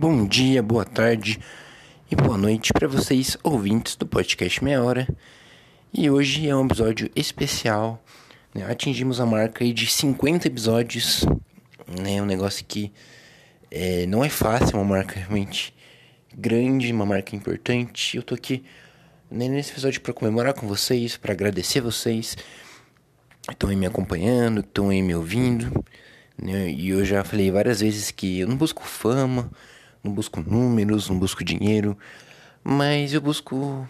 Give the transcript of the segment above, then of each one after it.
Bom dia, boa tarde e boa noite para vocês ouvintes do podcast Meia Hora. E hoje é um episódio especial. Né? Atingimos a marca de 50 episódios. Né? Um negócio que é, não é fácil, uma marca realmente grande, uma marca importante. Eu tô aqui né, nesse episódio para comemorar com vocês, para agradecer vocês que estão aí me acompanhando, que estão aí me ouvindo. Né? E eu já falei várias vezes que eu não busco fama não busco números, não busco dinheiro, mas eu busco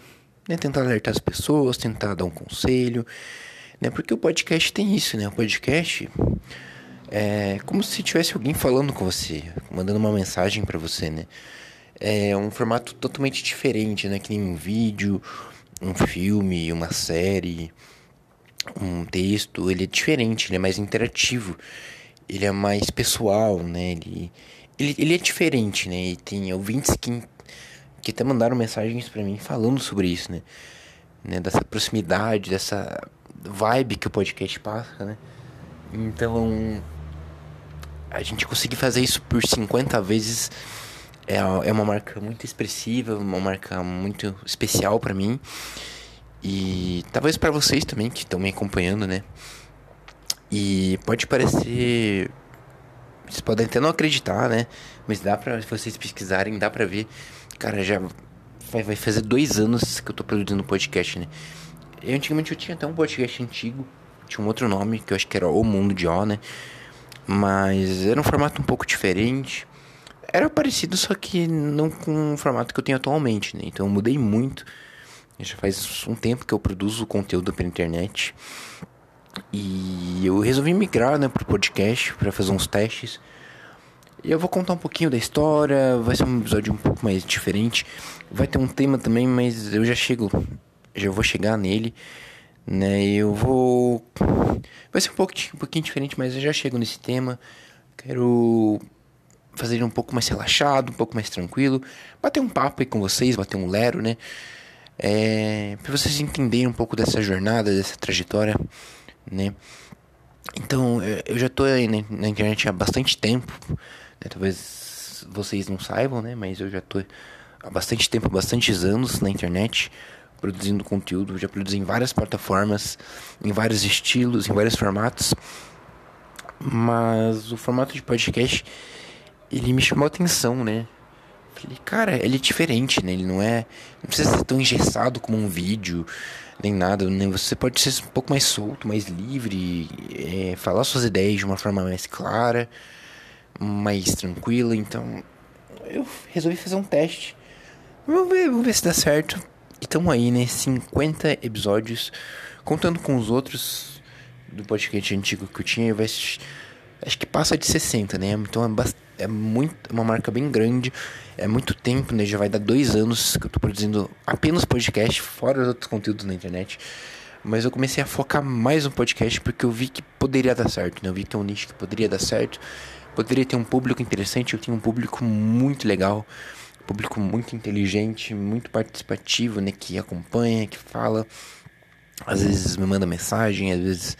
né, tentar alertar as pessoas, tentar dar um conselho, né? Porque o podcast tem isso, né? O podcast é como se tivesse alguém falando com você, mandando uma mensagem para você, né? É um formato totalmente diferente, né? Que nem um vídeo, um filme, uma série, um texto. Ele é diferente, ele é mais interativo, ele é mais pessoal, né? Ele ele, ele é diferente, né? E tem ouvintes que, que até mandaram mensagens para mim falando sobre isso, né? né? Dessa proximidade, dessa vibe que o podcast passa, né? Então, a gente conseguir fazer isso por 50 vezes é, é uma marca muito expressiva, uma marca muito especial para mim. E talvez para vocês também que estão me acompanhando, né? E pode parecer vocês podem até não acreditar, né? Mas dá pra vocês pesquisarem, dá pra ver. Cara, já vai, vai fazer dois anos que eu tô produzindo podcast, né? Eu, antigamente eu tinha até um podcast antigo, tinha um outro nome, que eu acho que era O Mundo de O, né? Mas era um formato um pouco diferente. Era parecido, só que não com o formato que eu tenho atualmente, né? Então eu mudei muito. Já faz um tempo que eu produzo conteúdo pela internet. E eu resolvi migrar, né, pro podcast para fazer uns testes. E eu vou contar um pouquinho da história, vai ser um episódio um pouco mais diferente. Vai ter um tema também, mas eu já chego, já vou chegar nele, né? Eu vou vai ser um pouquinho, um pouquinho diferente, mas eu já chego nesse tema. Quero fazer ele um pouco mais relaxado, um pouco mais tranquilo, bater um papo aí com vocês, bater um lero, né? É, para vocês entenderem um pouco dessa jornada, dessa trajetória né? Então, eu já tô aí na internet há bastante tempo, né? talvez vocês não saibam, né? Mas eu já tô há bastante tempo, bastantes anos na internet, produzindo conteúdo, já produzi em várias plataformas, em vários estilos, em vários formatos. Mas o formato de podcast, ele me chamou a atenção, né? Falei, cara, ele é diferente, né? Ele não é. Não precisa ser tão engessado como um vídeo nem nada, né? Você pode ser um pouco mais solto, mais livre, é, falar suas ideias de uma forma mais clara, mais tranquila. Então, eu resolvi fazer um teste. Vamos ver, vamos ver se dá certo. E estamos aí, né? 50 episódios, contando com os outros do podcast antigo que eu tinha, vai, acho que passa de 60, né? Então é é muito é uma marca bem grande, é muito tempo, né? Já vai dar dois anos que eu tô produzindo apenas podcast, fora os outros conteúdos na internet. Mas eu comecei a focar mais no podcast porque eu vi que poderia dar certo, né? Eu vi que é um nicho que poderia dar certo, poderia ter um público interessante. Eu tenho um público muito legal, um público muito inteligente, muito participativo, né? Que acompanha, que fala, às vezes me manda mensagem, às vezes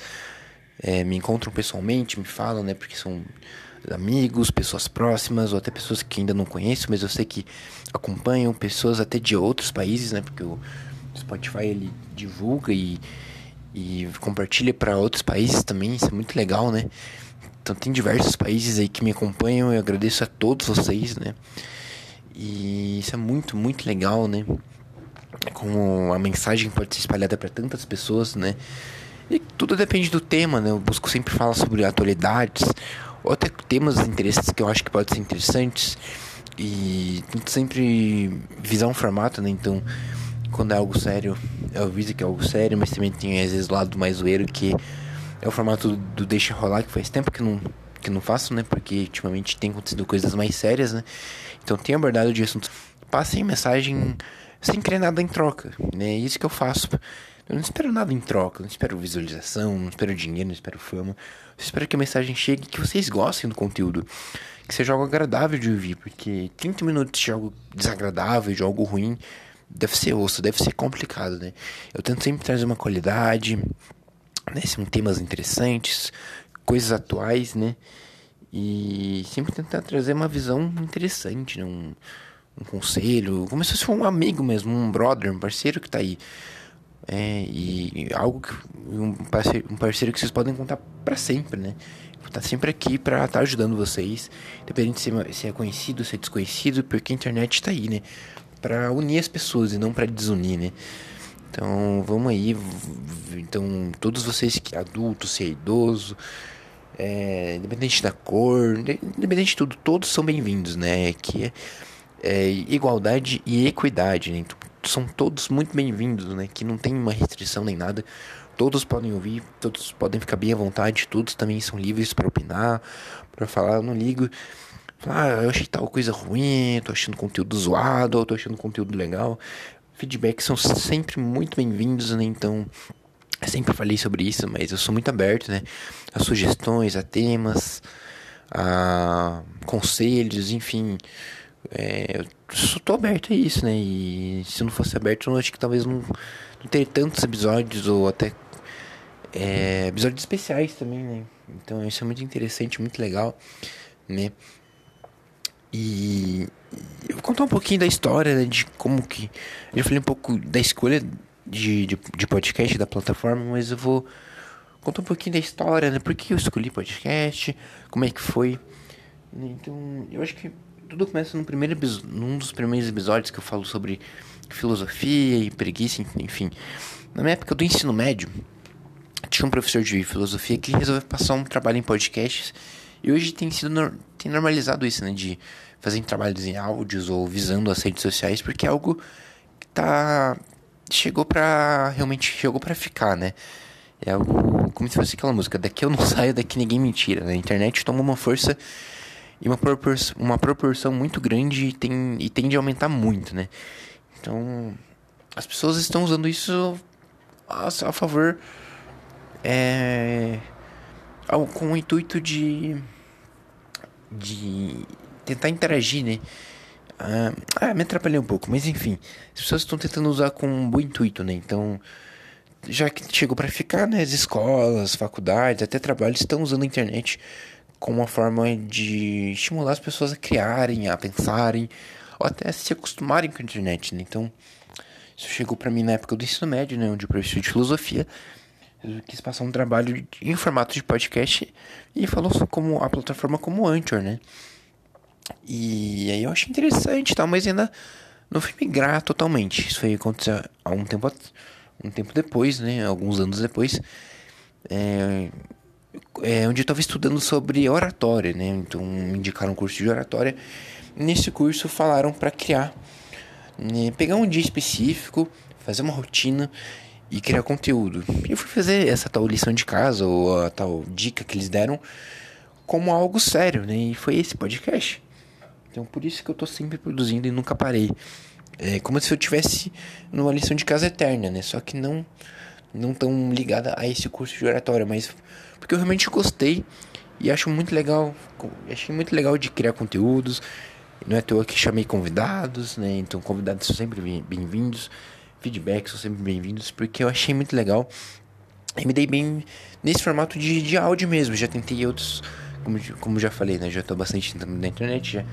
é, me encontram pessoalmente, me falam, né? Porque são amigos, pessoas próximas, ou até pessoas que ainda não conheço, mas eu sei que acompanham, pessoas até de outros países, né? Porque o Spotify ele divulga e, e compartilha para outros países também, isso é muito legal, né? Então tem diversos países aí que me acompanham, eu agradeço a todos vocês, né? E isso é muito, muito legal, né? Como a mensagem pode ser espalhada para tantas pessoas, né? E tudo depende do tema, né? Eu busco sempre falar sobre atualidades, ou até temas de interesses que eu acho que podem ser interessantes. E tento sempre visar um formato, né? Então, quando é algo sério, eu aviso que é algo sério, mas também tem às vezes o lado mais zoeiro que é o formato do deixa rolar, que faz tempo que não, que não faço, né? Porque ultimamente tem acontecido coisas mais sérias, né? Então tenho abordado de assuntos. Passem mensagem sem querer nada em troca, né? É isso que eu faço. Eu não espero nada em troca, não espero visualização, não espero dinheiro, não espero fama. Eu espero que a mensagem chegue que vocês gostem do conteúdo. Que seja algo agradável de ouvir, porque 30 minutos de algo desagradável, de algo ruim, deve ser osso, deve ser complicado, né? Eu tento sempre trazer uma qualidade, né? São temas interessantes, coisas atuais, né? E sempre tentar trazer uma visão interessante, né? Um, um conselho, como se fosse um amigo mesmo, um brother, um parceiro que tá aí. É, e algo que, um, parceiro, um parceiro que vocês podem contar para sempre, né? Tá sempre aqui para estar tá ajudando vocês, independente se, é, se é conhecido, se é desconhecido, porque a internet tá aí, né? Para unir as pessoas e não para desunir, né? Então, vamos aí. Então, todos vocês que adultos, se é idoso, é, independente da cor, independente de tudo, todos são bem-vindos, né? Que é, é, igualdade e equidade, né? Então, são todos muito bem-vindos, né? Que não tem uma restrição nem nada. Todos podem ouvir, todos podem ficar bem à vontade, todos também são livres para opinar, para falar. Eu não ligo. Ah, eu achei tal coisa ruim, tô achando conteúdo zoado, tô achando conteúdo legal. Feedbacks são sempre muito bem-vindos, né? Então, eu sempre falei sobre isso, mas eu sou muito aberto, né? A sugestões, a temas, a conselhos, enfim. É, eu tô aberto a isso, né? E se não fosse aberto, eu acho que talvez não, não teria tantos episódios ou até é, episódios especiais também, né? Então isso é muito interessante, muito legal, né? E eu vou contar um pouquinho da história, né, de como que. Eu já falei um pouco da escolha de, de, de, podcast da plataforma, mas eu vou contar um pouquinho da história, né? Por que eu escolhi podcast, como é que foi. Então, eu acho que tudo começa no primeiro num dos primeiros episódios que eu falo sobre filosofia e preguiça, enfim. Na minha época do ensino médio, tinha um professor de filosofia que resolveu passar um trabalho em podcasts e hoje tem sido tem normalizado isso, né, de fazer trabalhos em áudios ou visando as redes sociais, porque é algo que tá chegou para realmente chegou para ficar, né? É algo como se fosse aquela música, daqui eu não saio, daqui ninguém me tira. Né? A internet toma uma força e uma, propor uma proporção muito grande e, tem, e tende a aumentar muito, né? Então, as pessoas estão usando isso a, a favor, é, ao, com o intuito de, de tentar interagir, né? Ah, ah, me atrapalhei um pouco, mas enfim, as pessoas estão tentando usar com um bom intuito, né? Então, já que chegou para ficar, né? As escolas, faculdades, até trabalhos estão usando a internet como uma forma de estimular as pessoas a criarem, a pensarem, ou até a se acostumarem com a internet, né? Então, isso chegou para mim na época do ensino médio, né? Onde eu professor de filosofia eu quis passar um trabalho em formato de podcast e falou como a plataforma como Anchor, né? E aí eu achei interessante, tal, mas ainda não fui migrar totalmente. Isso foi acontecer há um tempo, um tempo depois, né? Alguns anos depois. É, é, onde eu estava estudando sobre oratória, né? Então me indicaram um curso de oratória. Nesse curso falaram para criar, né? pegar um dia específico, fazer uma rotina e criar conteúdo. E eu fui fazer essa tal lição de casa ou a tal dica que eles deram como algo sério, né? E foi esse podcast. Então por isso que eu tô sempre produzindo e nunca parei. É como se eu tivesse numa lição de casa eterna, né? Só que não não tão ligada a esse curso de oratória, mas porque eu realmente gostei e acho muito legal, achei muito legal de criar conteúdos. Não é à toa que chamei convidados, né? Então convidados são sempre bem-vindos, feedbacks são sempre bem-vindos, porque eu achei muito legal. E me dei bem nesse formato de, de áudio mesmo. Já tentei outros, como, como já falei, né? Já tô bastante na internet, já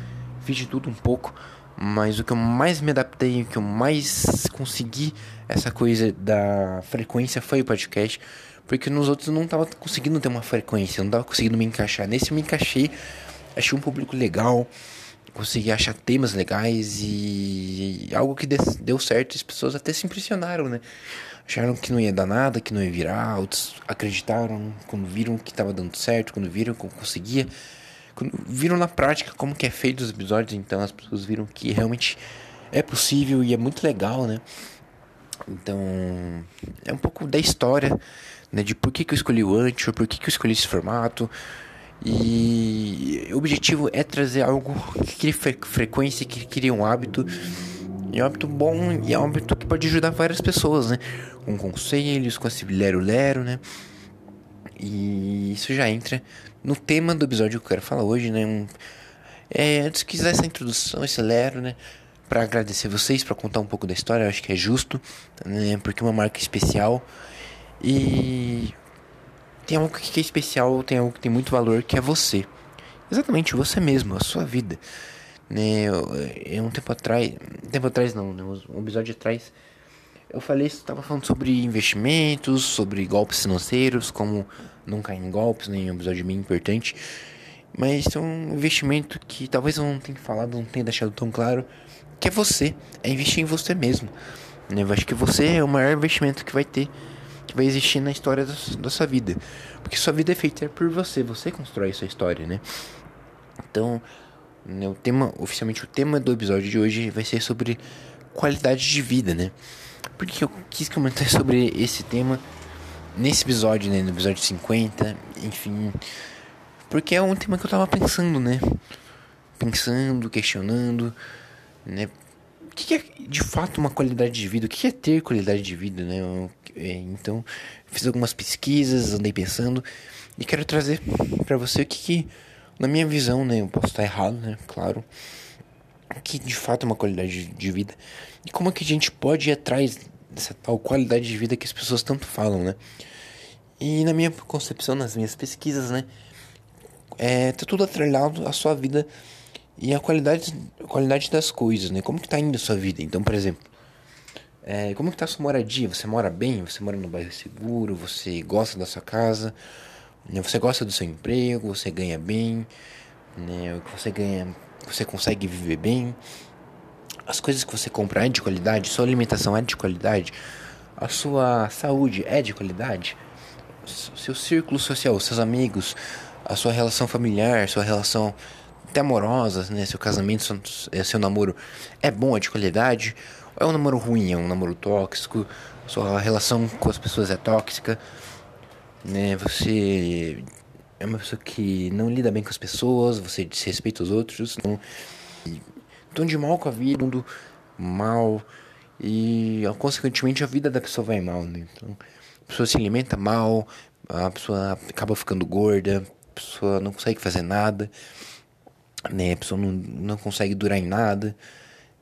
fiz de tudo um pouco. Mas o que eu mais me adaptei, o que eu mais consegui essa coisa da frequência foi o podcast. Porque nos outros eu não tava conseguindo ter uma frequência, não tava conseguindo me encaixar. Nesse eu me encaixei, achei um público legal, consegui achar temas legais e algo que deu certo. As pessoas até se impressionaram, né? Acharam que não ia dar nada, que não ia virar, outros acreditaram quando viram que tava dando certo, quando viram que eu conseguia. Viram na prática como que é feito os episódios, então as pessoas viram que realmente é possível e é muito legal, né? Então, é um pouco da história né, de por que, que eu escolhi o Anchor, por que, que eu escolhi esse formato. E o objetivo é trazer algo que crie fre frequência, que crie um hábito. E é um hábito bom e é um hábito que pode ajudar várias pessoas, né? Com conselhos, com esse lero-lero, né? E isso já entra no tema do episódio que eu quero falar hoje, né? Um, é, antes que essa introdução, esse lero, né? Para agradecer vocês, para contar um pouco da história, eu acho que é justo, né? Porque é uma marca especial e tem algo que é especial, tem algo que tem muito valor, que é você. exatamente você mesmo, a sua vida. Né, eu, um tempo atrás, um tempo atrás não, né, um episódio atrás, eu falei, estava falando sobre investimentos, sobre golpes financeiros, como não cair em golpes, né, um episódio bem importante. Mas é um investimento que talvez eu não tenha falado, não tenha deixado tão claro, que é você, é investir em você mesmo. Né? Eu acho que você é o maior investimento que vai ter, que vai existir na história da, da sua vida. Porque sua vida é feita por você, você constrói sua história, né? Então, né, o tema, oficialmente o tema do episódio de hoje vai ser sobre qualidade de vida, né? Porque eu quis comentar sobre esse tema nesse episódio, né? No episódio 50, enfim. Porque é um tema que eu tava pensando, né? Pensando, questionando, né? O que é de fato uma qualidade de vida? O que é ter qualidade de vida, né? É, então, fiz algumas pesquisas, andei pensando e quero trazer para você o que, que, na minha visão, né? Eu posso estar errado, né? Claro. Que de fato é uma qualidade de vida e como é que a gente pode ir atrás dessa tal qualidade de vida que as pessoas tanto falam, né? E na minha concepção, nas minhas pesquisas, né? É, tá tudo atrelado à sua vida e a qualidade, a qualidade das coisas, né? Como que tá indo a sua vida? Então, por exemplo, é, como que tá a sua moradia? Você mora bem? Você mora no bairro seguro? Você gosta da sua casa? Né? Você gosta do seu emprego? Você ganha bem? Né? Você ganha, você consegue viver bem? As coisas que você compra é de qualidade? Sua alimentação é de qualidade? A sua saúde é de qualidade? Seu círculo social, seus amigos, a sua relação familiar, sua relação até amorosa, né? Seu casamento, seu, é, seu namoro é bom, é de qualidade? Ou é um namoro ruim, é um namoro tóxico? Sua relação com as pessoas é tóxica? Né? Você é uma pessoa que não lida bem com as pessoas, você desrespeita os outros, não... Então de mal com a vida, mundo mal e consequentemente a vida da pessoa vai mal, né? Então, a pessoa se alimenta mal, a pessoa acaba ficando gorda, a pessoa não consegue fazer nada, né? A pessoa não, não consegue durar em nada.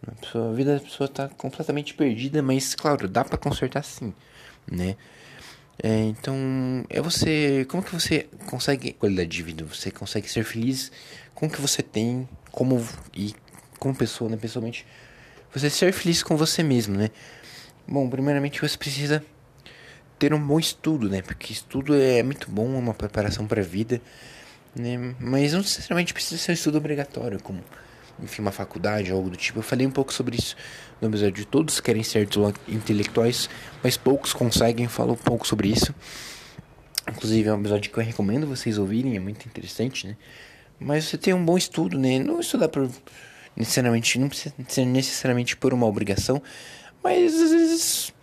A, pessoa, a vida da pessoa está completamente perdida, mas claro, dá para consertar sim, né? É, então, é você. Como que você consegue qualidade de vida? Você consegue ser feliz com o que você tem, como e como pessoa, né? Pessoalmente, você ser feliz com você mesmo, né? Bom, primeiramente você precisa ter um bom estudo, né? Porque estudo é muito bom, é uma preparação para a vida, né? Mas não necessariamente precisa ser um estudo obrigatório, como, enfim, uma faculdade algo do tipo. Eu falei um pouco sobre isso no episódio. Todos querem ser intelectuais, mas poucos conseguem. Falo um pouco sobre isso. Inclusive, é um episódio que eu recomendo vocês ouvirem, é muito interessante, né? Mas você tem um bom estudo, né? Não estudar por necessariamente, não precisa ser necessariamente por uma obrigação, mas às vezes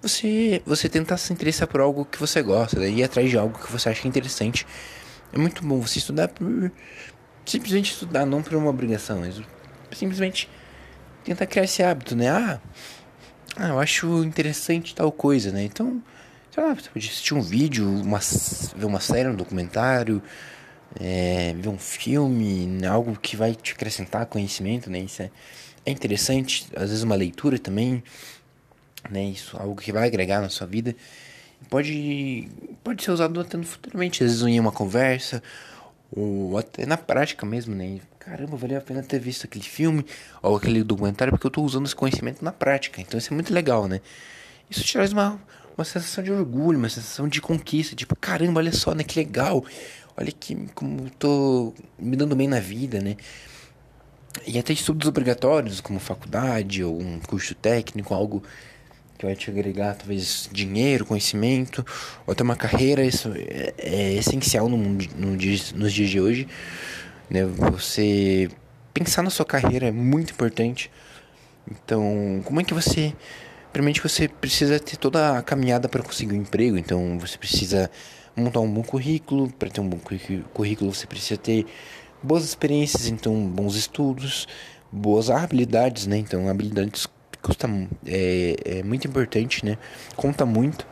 você, você tentar se interessar por algo que você gosta, né? ir atrás de algo que você acha interessante. É muito bom você estudar por. Simplesmente estudar, não por uma obrigação, mas simplesmente tentar criar esse hábito, né? Ah, ah eu acho interessante tal coisa, né? Então, sei lá, você pode assistir um vídeo, uma, ver uma série, um documentário, é, ver um filme, algo que vai te acrescentar conhecimento, né? Isso é, é interessante, às vezes uma leitura também né? Isso, algo que vai agregar na sua vida. Pode, pode ser usado até no futuramente, às vezes em uma conversa, ou até na prática mesmo, né? Caramba, valeu a pena ter visto aquele filme ou aquele documentário porque eu estou usando esse conhecimento na prática. Então isso é muito legal, né? Isso te traz uma, uma sensação de orgulho, uma sensação de conquista. Tipo, caramba, olha só, né? Que legal. Olha que como tô me dando bem na vida, né? E até estudos obrigatórios, como faculdade ou um curso técnico, algo que vai te agregar talvez dinheiro, conhecimento, ou até uma carreira, isso é, é essencial no, mundo, no dia, nos dias de hoje. Né? Você pensar na sua carreira é muito importante. Então, como é que você. Primeiramente, você precisa ter toda a caminhada para conseguir um emprego. Então, você precisa montar um bom currículo. Para ter um bom currículo, você precisa ter boas experiências, então, bons estudos, boas habilidades, né? Então, habilidades custa é, é muito importante, né? Conta muito.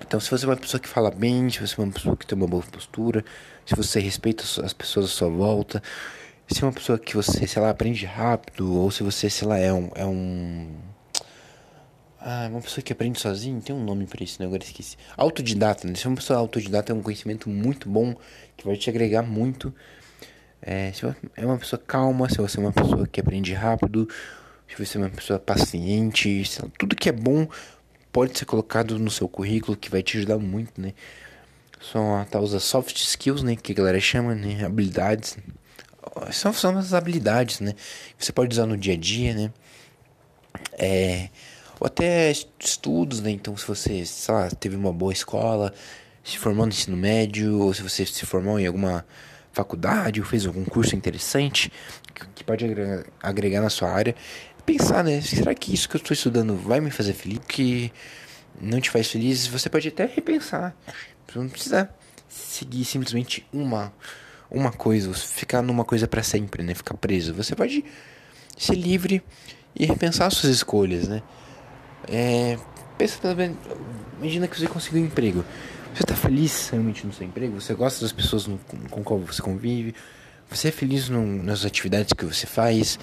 Então, se você é uma pessoa que fala bem, se você é uma pessoa que tem uma boa postura, se você respeita as pessoas à sua volta, se é uma pessoa que você, sei lá, aprende rápido, ou se você, sei lá, é um. É um ah, uma pessoa que aprende sozinho, tem um nome para isso, né? Agora esqueci. Autodidata, né? Se é uma pessoa autodidata, é um conhecimento muito bom, que vai te agregar muito. É, se é uma pessoa calma, se você é uma pessoa que aprende rápido, se você é uma pessoa paciente, tudo que é bom pode ser colocado no seu currículo que vai te ajudar muito, né? São a tal das soft skills, né? Que a galera chama, né? Habilidades. São, são as habilidades, né? Que você pode usar no dia a dia, né? É, ou até estudos, né? Então, se você, sei lá, teve uma boa escola, se formou no ensino médio, ou se você se formou em alguma faculdade, ou fez algum curso interessante que pode agregar, agregar na sua área, pensar, né? Será que isso que eu estou estudando vai me fazer feliz? Que não te faz feliz, você pode até repensar. Você não precisa seguir simplesmente uma uma coisa, ficar numa coisa para sempre, né? Ficar preso. Você pode ser livre e repensar suas escolhas, né? É, pensa também, imagina que você conseguiu um emprego. Você está feliz realmente no seu emprego? Você gosta das pessoas no, com qual você convive? Você é feliz no, nas atividades que você faz?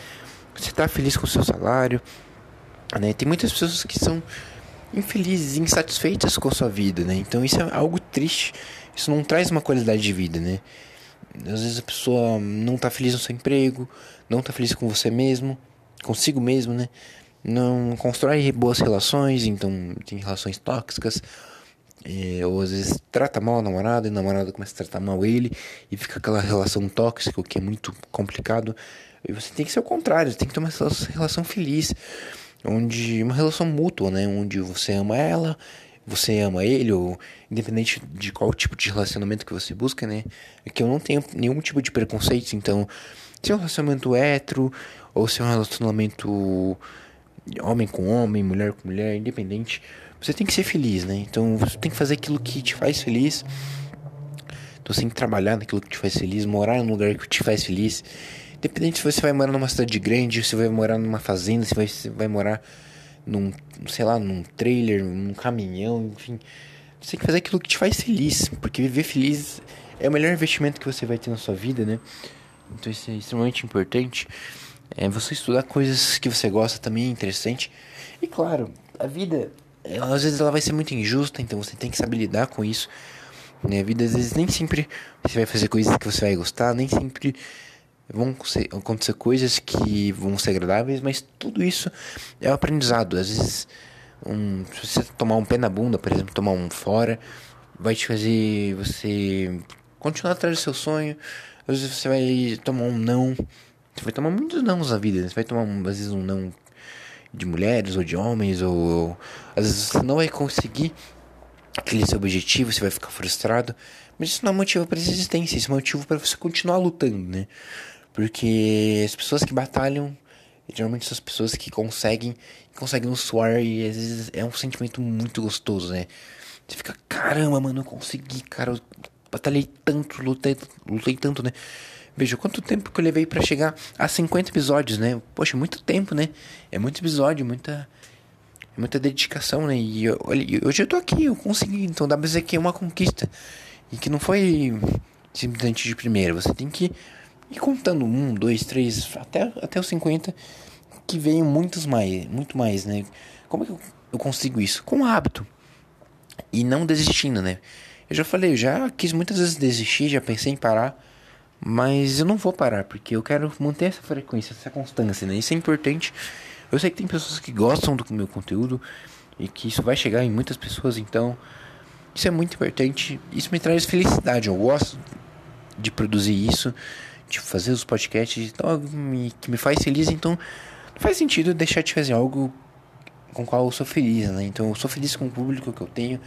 Você está feliz com o seu salário? Né? Tem muitas pessoas que são infelizes, insatisfeitas com a sua vida, né? Então isso é algo triste. Isso não traz uma qualidade de vida, né? Às vezes a pessoa não está feliz no seu emprego, não está feliz com você mesmo, consigo mesmo, né? Não constrói boas relações, então tem relações tóxicas. É, ou às vezes trata mal a namorada e a namorada começa a tratar mal ele e fica aquela relação tóxica, o que é muito complicado. E você tem que ser o contrário, você tem que ter uma relação feliz, onde uma relação mútua, né? Onde você ama ela, você ama ele, ou independente de qual tipo de relacionamento que você busca, né? É que eu não tenho nenhum tipo de preconceito, então, se é um relacionamento hétero, ou se é um relacionamento homem com homem, mulher com mulher, independente, você tem que ser feliz, né? Então você tem que fazer aquilo que te faz feliz. Então você tem que trabalhar naquilo que te faz feliz, morar em um lugar que te faz feliz. Independente se você vai morar numa cidade grande, se vai morar numa fazenda, se vai, se vai morar num, sei lá, num trailer, num caminhão, enfim. Você tem que fazer aquilo que te faz feliz, porque viver feliz é o melhor investimento que você vai ter na sua vida, né? Então isso é extremamente importante. É você estudar coisas que você gosta também é interessante. E claro, a vida, ela, às vezes ela vai ser muito injusta, então você tem que saber lidar com isso. Né? A vida às vezes nem sempre você vai fazer coisas que você vai gostar, nem sempre vão acontecer coisas que vão ser agradáveis, mas tudo isso é um aprendizado. Às vezes, um, se você tomar um pé na bunda, por exemplo, tomar um fora, vai te fazer você continuar atrás do seu sonho. Às vezes você vai tomar um não você vai tomar muitos nãos na vida. Né? Você vai tomar, às vezes, um não de mulheres ou de homens, ou, ou às vezes você não vai conseguir aquele seu objetivo, você vai ficar frustrado. Mas isso não é motivo para existência, isso é motivo para você continuar lutando, né? Porque as pessoas que batalham, geralmente são as pessoas que conseguem, conseguem no suar e às vezes é um sentimento muito gostoso, né? Você fica, caramba, mano, eu consegui, cara, eu batalhei tanto, lutei, lutei tanto, né? Veja quanto tempo que eu levei para chegar a 50 episódios, né? Poxa, muito tempo, né? É muito episódio, muita muita dedicação, né? E eu, hoje eu tô aqui, eu consegui. Então dá pra dizer que é uma conquista. E que não foi simplesmente de primeira. Você tem que ir contando um, dois, três, até, até os 50, que veio muitos mais, muito mais, né? Como é que eu consigo isso? Com hábito. E não desistindo, né? Eu já falei, eu já quis muitas vezes desistir, já pensei em parar. Mas eu não vou parar, porque eu quero manter essa frequência, essa constância, né? Isso é importante. Eu sei que tem pessoas que gostam do meu conteúdo e que isso vai chegar em muitas pessoas, então isso é muito importante. Isso me traz felicidade. Eu gosto de produzir isso, de fazer os podcasts, então me, que me faz feliz. Então não faz sentido deixar de fazer algo com o qual eu sou feliz, né? Então eu sou feliz com o público que eu tenho,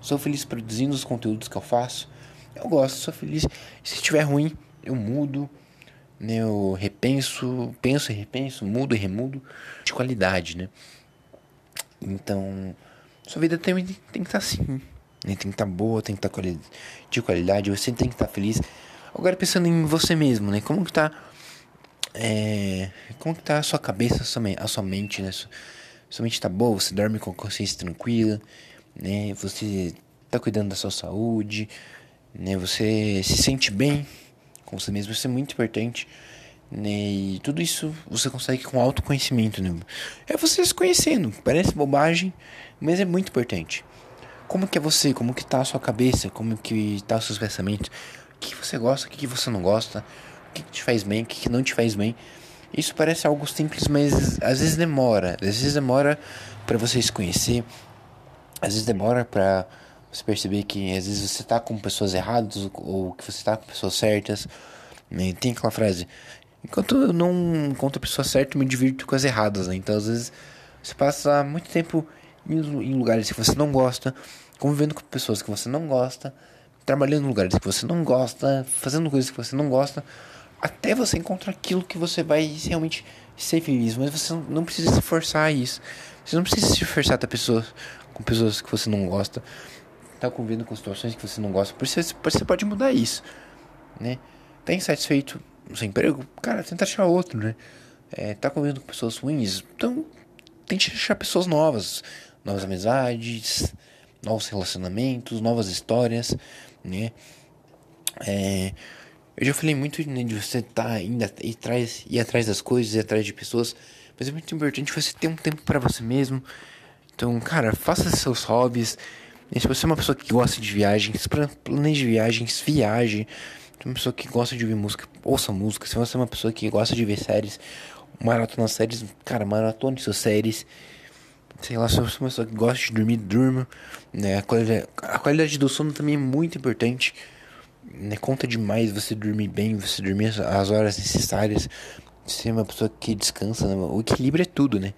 sou feliz produzindo os conteúdos que eu faço. Eu gosto, sou feliz. Se estiver ruim, eu mudo, né? Eu repenso, penso e repenso, mudo e remudo de qualidade, né? Então, sua vida tem, tem que estar tá assim, né? Tem que estar tá boa, tem que estar tá de qualidade, você tem que estar feliz. Agora pensando em você mesmo, né? Como que tá é, como que tá a sua cabeça, a sua, a sua mente, né? Sua, sua mente tá boa, você dorme com a consciência tranquila, né? Você tá cuidando da sua saúde, né? Você se sente bem com você mesmo, isso é muito importante. Né? E tudo isso você consegue com autoconhecimento, né? É você se conhecendo. Parece bobagem, mas é muito importante. Como que é você? Como que tá a sua cabeça? Como que tá os seus pensamentos? O que você gosta, o que você não gosta? que, que te faz bem, o que, que não te faz bem. Isso parece algo simples, mas às vezes demora. Às vezes demora para você se conhecer. Às vezes demora para você perceber que às vezes você tá com pessoas erradas ou que você tá com pessoas certas. Né? Tem aquela frase: enquanto eu não encontro a pessoa certa, eu me divirto com as erradas. Né? Então às vezes você passa muito tempo em lugares que você não gosta, convivendo com pessoas que você não gosta, trabalhando em lugares que você não gosta, fazendo coisas que você não gosta, até você encontrar aquilo que você vai realmente ser feliz. Mas você não precisa se forçar a isso. Você não precisa se forçar a pessoas, com pessoas que você não gosta, estar convivendo com situações que você não gosta. Por isso você pode mudar isso, né? Tá insatisfeito no seu emprego? Cara, tenta achar outro, né? É, tá convivendo com pessoas ruins? Então, tente achar pessoas novas novas amizades, novos relacionamentos, novas histórias, né? É, eu já falei muito né, de você estar tá indo ir atrás, ir atrás das coisas, atrás de pessoas, mas é muito importante você ter um tempo para você mesmo. Então, cara, faça seus hobbies. E se você é uma pessoa que gosta de viagens, planeje viagens, viaje. Se é uma pessoa que gosta de ouvir música, ouça música. Se você é uma pessoa que gosta de ver séries, maratona séries, cara, maratona suas séries sei lá, se sou uma pessoa que gosta de dormir, durmo. Né? A, qualidade, a qualidade do sono também é muito importante. Né? Conta demais você dormir bem, você dormir as horas necessárias. Ser uma pessoa que descansa. Né? O equilíbrio é tudo, né?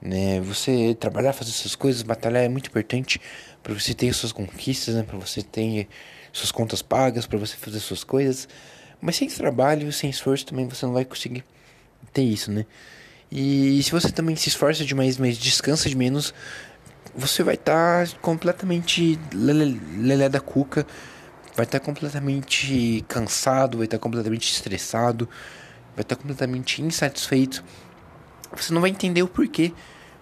né? Você trabalhar, fazer essas coisas, batalhar é muito importante para você ter suas conquistas, né? Para você ter suas contas pagas, para você fazer suas coisas. Mas sem trabalho, sem esforço também você não vai conseguir ter isso, né? E se você também se esforça demais, mas descansa de menos, você vai estar tá completamente lelé, da cuca, vai estar tá completamente cansado, vai estar tá completamente estressado, vai estar tá completamente insatisfeito. Você não vai entender o porquê,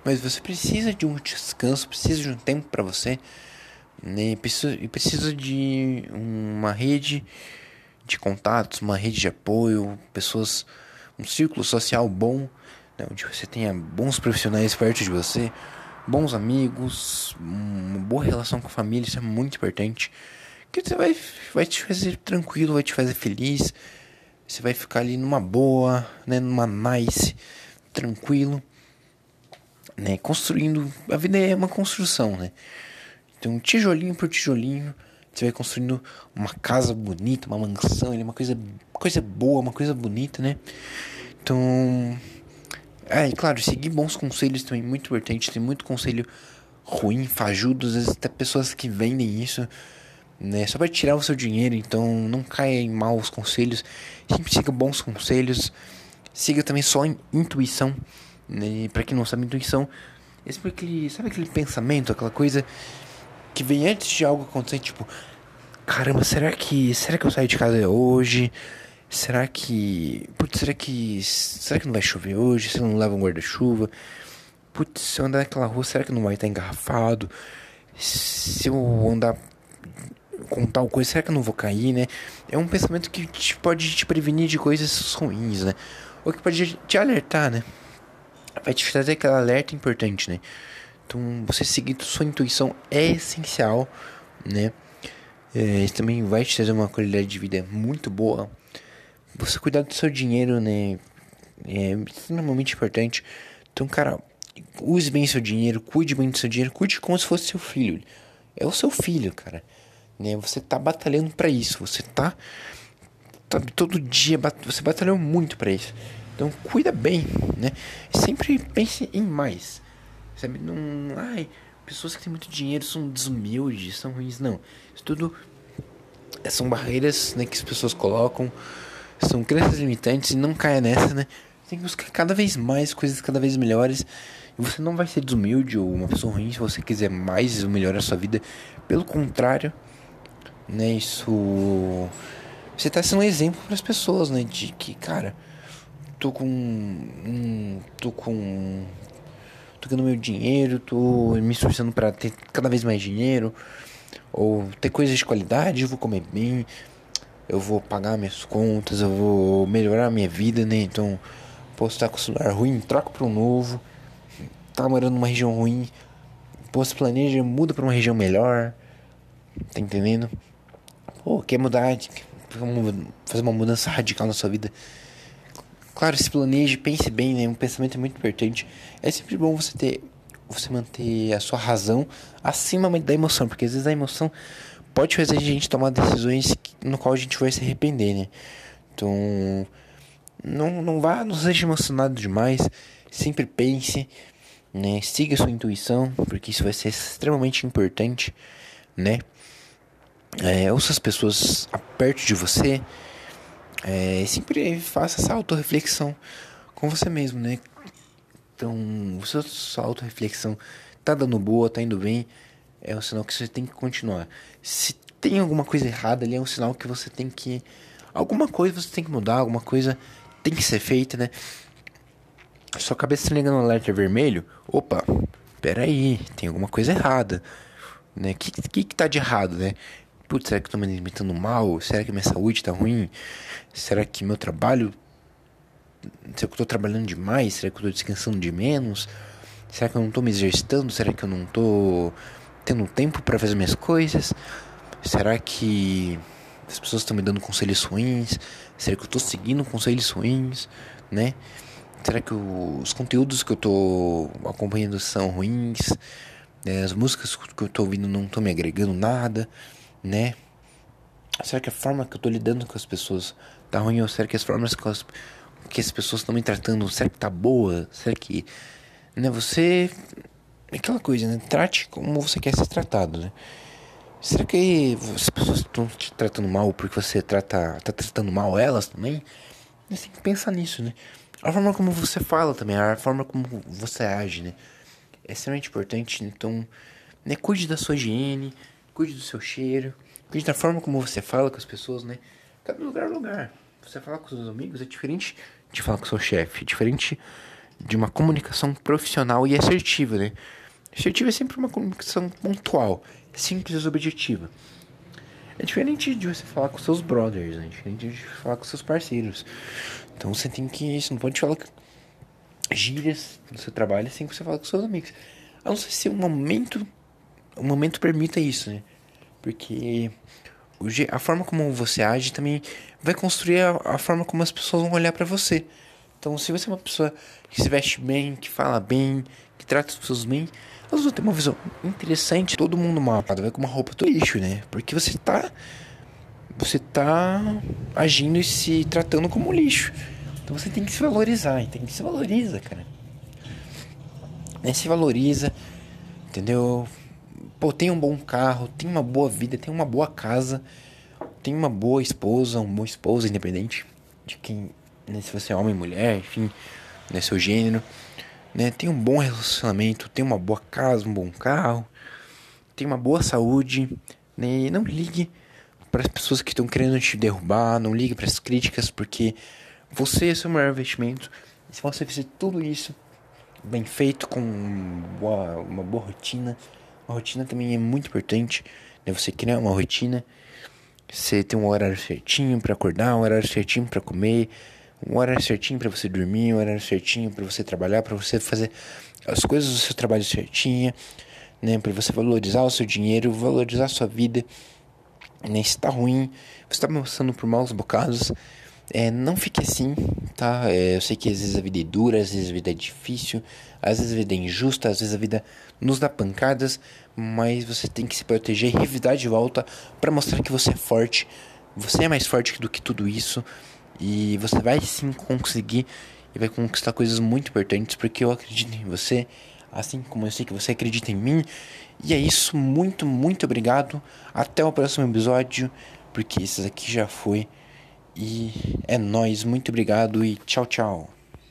mas você precisa de um descanso, precisa de um tempo para você, né? Precisa, precisa de uma rede de contatos, uma rede de apoio, pessoas, um círculo social bom né, onde você tenha bons profissionais perto de você, bons amigos, uma boa relação com a família, isso é muito importante. Que você vai, vai te fazer tranquilo, vai te fazer feliz. Você vai ficar ali numa boa, né, numa nice, tranquilo, né, construindo. A vida é uma construção, né? Então, tijolinho por tijolinho, você vai construindo uma casa bonita, uma mansão, uma coisa, coisa boa, uma coisa bonita, né? Então, é, e claro, seguir bons conselhos também é muito importante. Tem muito conselho ruim, fajudo, às vezes até pessoas que vendem isso, né? Só para tirar o seu dinheiro, então não caia em maus conselhos. Sempre siga bons conselhos. Siga também só em intuição, né? Para quem não sabe, intuição é sempre aquele, sabe aquele pensamento, aquela coisa que vem antes de algo acontecer, tipo, caramba, será que, será que eu saio de casa hoje? Será que. Putz, será que. Será que não vai chover hoje? Se não leva um guarda-chuva? Putz, se eu andar naquela rua, será que não vai estar engarrafado? Se eu andar com tal coisa, será que eu não vou cair, né? É um pensamento que te, pode te prevenir de coisas ruins, né? Ou que pode te alertar, né? Vai te trazer aquele alerta importante, né? Então, você seguir sua intuição é essencial, né? É, isso também vai te trazer uma qualidade de vida muito boa você cuidar do seu dinheiro, né? É extremamente importante. Então, cara, use bem seu dinheiro, cuide bem do seu dinheiro, cuide como se fosse seu filho. É o seu filho, cara. Né? Você tá batalhando para isso. Você tá, tá todo dia, você batalhou muito para isso. Então, cuida bem, né? Sempre pense em mais. Sabe? Não, ai, pessoas que têm muito dinheiro são desumildes, são ruins, não. Isso tudo são barreiras, né, que as pessoas colocam são crenças limitantes e não caia nessa, né? Tem que buscar cada vez mais coisas cada vez melhores. E você não vai ser desumilde ou uma pessoa ruim se você quiser mais melhorar a sua vida. Pelo contrário, né? Isso. Você tá sendo um exemplo para as pessoas, né? De que, cara, tô com. Hum, tô com. Tô ganhando meu dinheiro, tô me esforçando para ter cada vez mais dinheiro. Ou ter coisas de qualidade, vou comer bem eu vou pagar minhas contas, eu vou melhorar minha vida, né? Então, posso estar com o celular ruim, troco para um novo. Tá morando numa região ruim, posso planeja, muda para uma região melhor. Tá entendendo? Pô, quer mudar, fazer uma mudança radical na sua vida. Claro, se planeje, pense bem, né? Um pensamento é muito importante. É sempre bom você ter, você manter a sua razão acima da emoção, porque às vezes a emoção pode fazer a gente tomar decisões no qual a gente vai se arrepender, né? Então, não, não vá, não seja emocionado demais. Sempre pense, né? Siga sua intuição, porque isso vai ser extremamente importante, né? É, ouça as pessoas perto de você. É, sempre faça essa autorreflexão com você mesmo, né? Então, sua autorreflexão tá dando boa, tá indo bem, é um sinal que você tem que continuar. Se tem alguma coisa errada ali, é um sinal que você tem que. Alguma coisa você tem que mudar, alguma coisa tem que ser feita, né? Sua cabeça tá ligando no alerta vermelho, opa, peraí, tem alguma coisa errada, né? O que, que, que tá de errado, né? Putz, será que eu tô me alimentando mal? Será que minha saúde tá ruim? Será que meu trabalho. Será que eu tô trabalhando demais? Será que eu tô descansando de menos? Será que eu não tô me exercitando? Será que eu não tô tendo tempo para fazer minhas coisas? Será que as pessoas estão me dando conselhos ruins? Será que eu tô seguindo conselhos ruins, né? Será que os conteúdos que eu tô acompanhando são ruins? Né? As músicas que eu tô ouvindo não estão me agregando nada, né? Será que a forma que eu tô lidando com as pessoas tá ruim? Ou será que as formas que as, que as pessoas estão me tratando, será que tá boa? Será que... Né, você... É aquela coisa, né? Trate como você quer ser tratado, né? Será que as pessoas estão te tratando mal porque você trata, tá tratando mal elas também? Você tem que pensar nisso, né? A forma como você fala também, a forma como você age, né? É extremamente importante, então, né? Cuide da sua higiene, cuide do seu cheiro, cuide da forma como você fala com as pessoas, né? Cada lugar é lugar. Você falar com seus amigos é diferente de falar com seu chefe, é diferente de uma comunicação profissional e assertiva, né? Assertiva é sempre uma comunicação pontual simples e objetiva. É diferente de você falar com seus brothers, né? É diferente de falar com seus parceiros. Então você tem que. Você não pode falar gírias no seu trabalho assim que você fala com seus amigos. A não ser se o momento. O momento permita isso, né? Porque a forma como você age também vai construir a, a forma como as pessoas vão olhar para você. Então, se você é uma pessoa que se veste bem, que fala bem, que trata as pessoas bem, elas vão ter uma visão interessante. Todo mundo mal vai com uma roupa do lixo, né? Porque você tá. Você tá agindo e se tratando como lixo. Então você tem que se valorizar, tem que se valoriza, cara. Né? Se valoriza, entendeu? Pô, tem um bom carro, tem uma boa vida, tem uma boa casa, tem uma boa esposa, uma boa esposa, independente de quem, né, se você é homem, mulher, enfim, né, seu gênero né? Tem um bom relacionamento, tem uma boa casa, um bom carro, tem uma boa saúde, né? E não ligue para as pessoas que estão querendo te derrubar, não ligue para as críticas, porque você é seu maior investimento. E se você fizer tudo isso bem feito, com uma, uma boa rotina, uma rotina também é muito importante, né? Você criar uma rotina, você ter um horário certinho para acordar, um horário certinho para comer, um horário certinho para você dormir, um horário certinho para você trabalhar, para você fazer as coisas do seu trabalho certinha, né, para você valorizar o seu dinheiro, valorizar a sua vida. Né, se tá ruim, você tá passando por maus bocados, é, não fique assim, tá? É, eu sei que às vezes a vida é dura, às vezes a vida é difícil, às vezes a vida é injusta, às vezes a vida nos dá pancadas, mas você tem que se proteger e revidar de volta para mostrar que você é forte. Você é mais forte do que tudo isso. E você vai sim conseguir e vai conquistar coisas muito importantes porque eu acredito em você, assim como eu sei que você acredita em mim. E é isso, muito, muito obrigado. Até o próximo episódio, porque esse aqui já foi. E é nós, muito obrigado e tchau, tchau.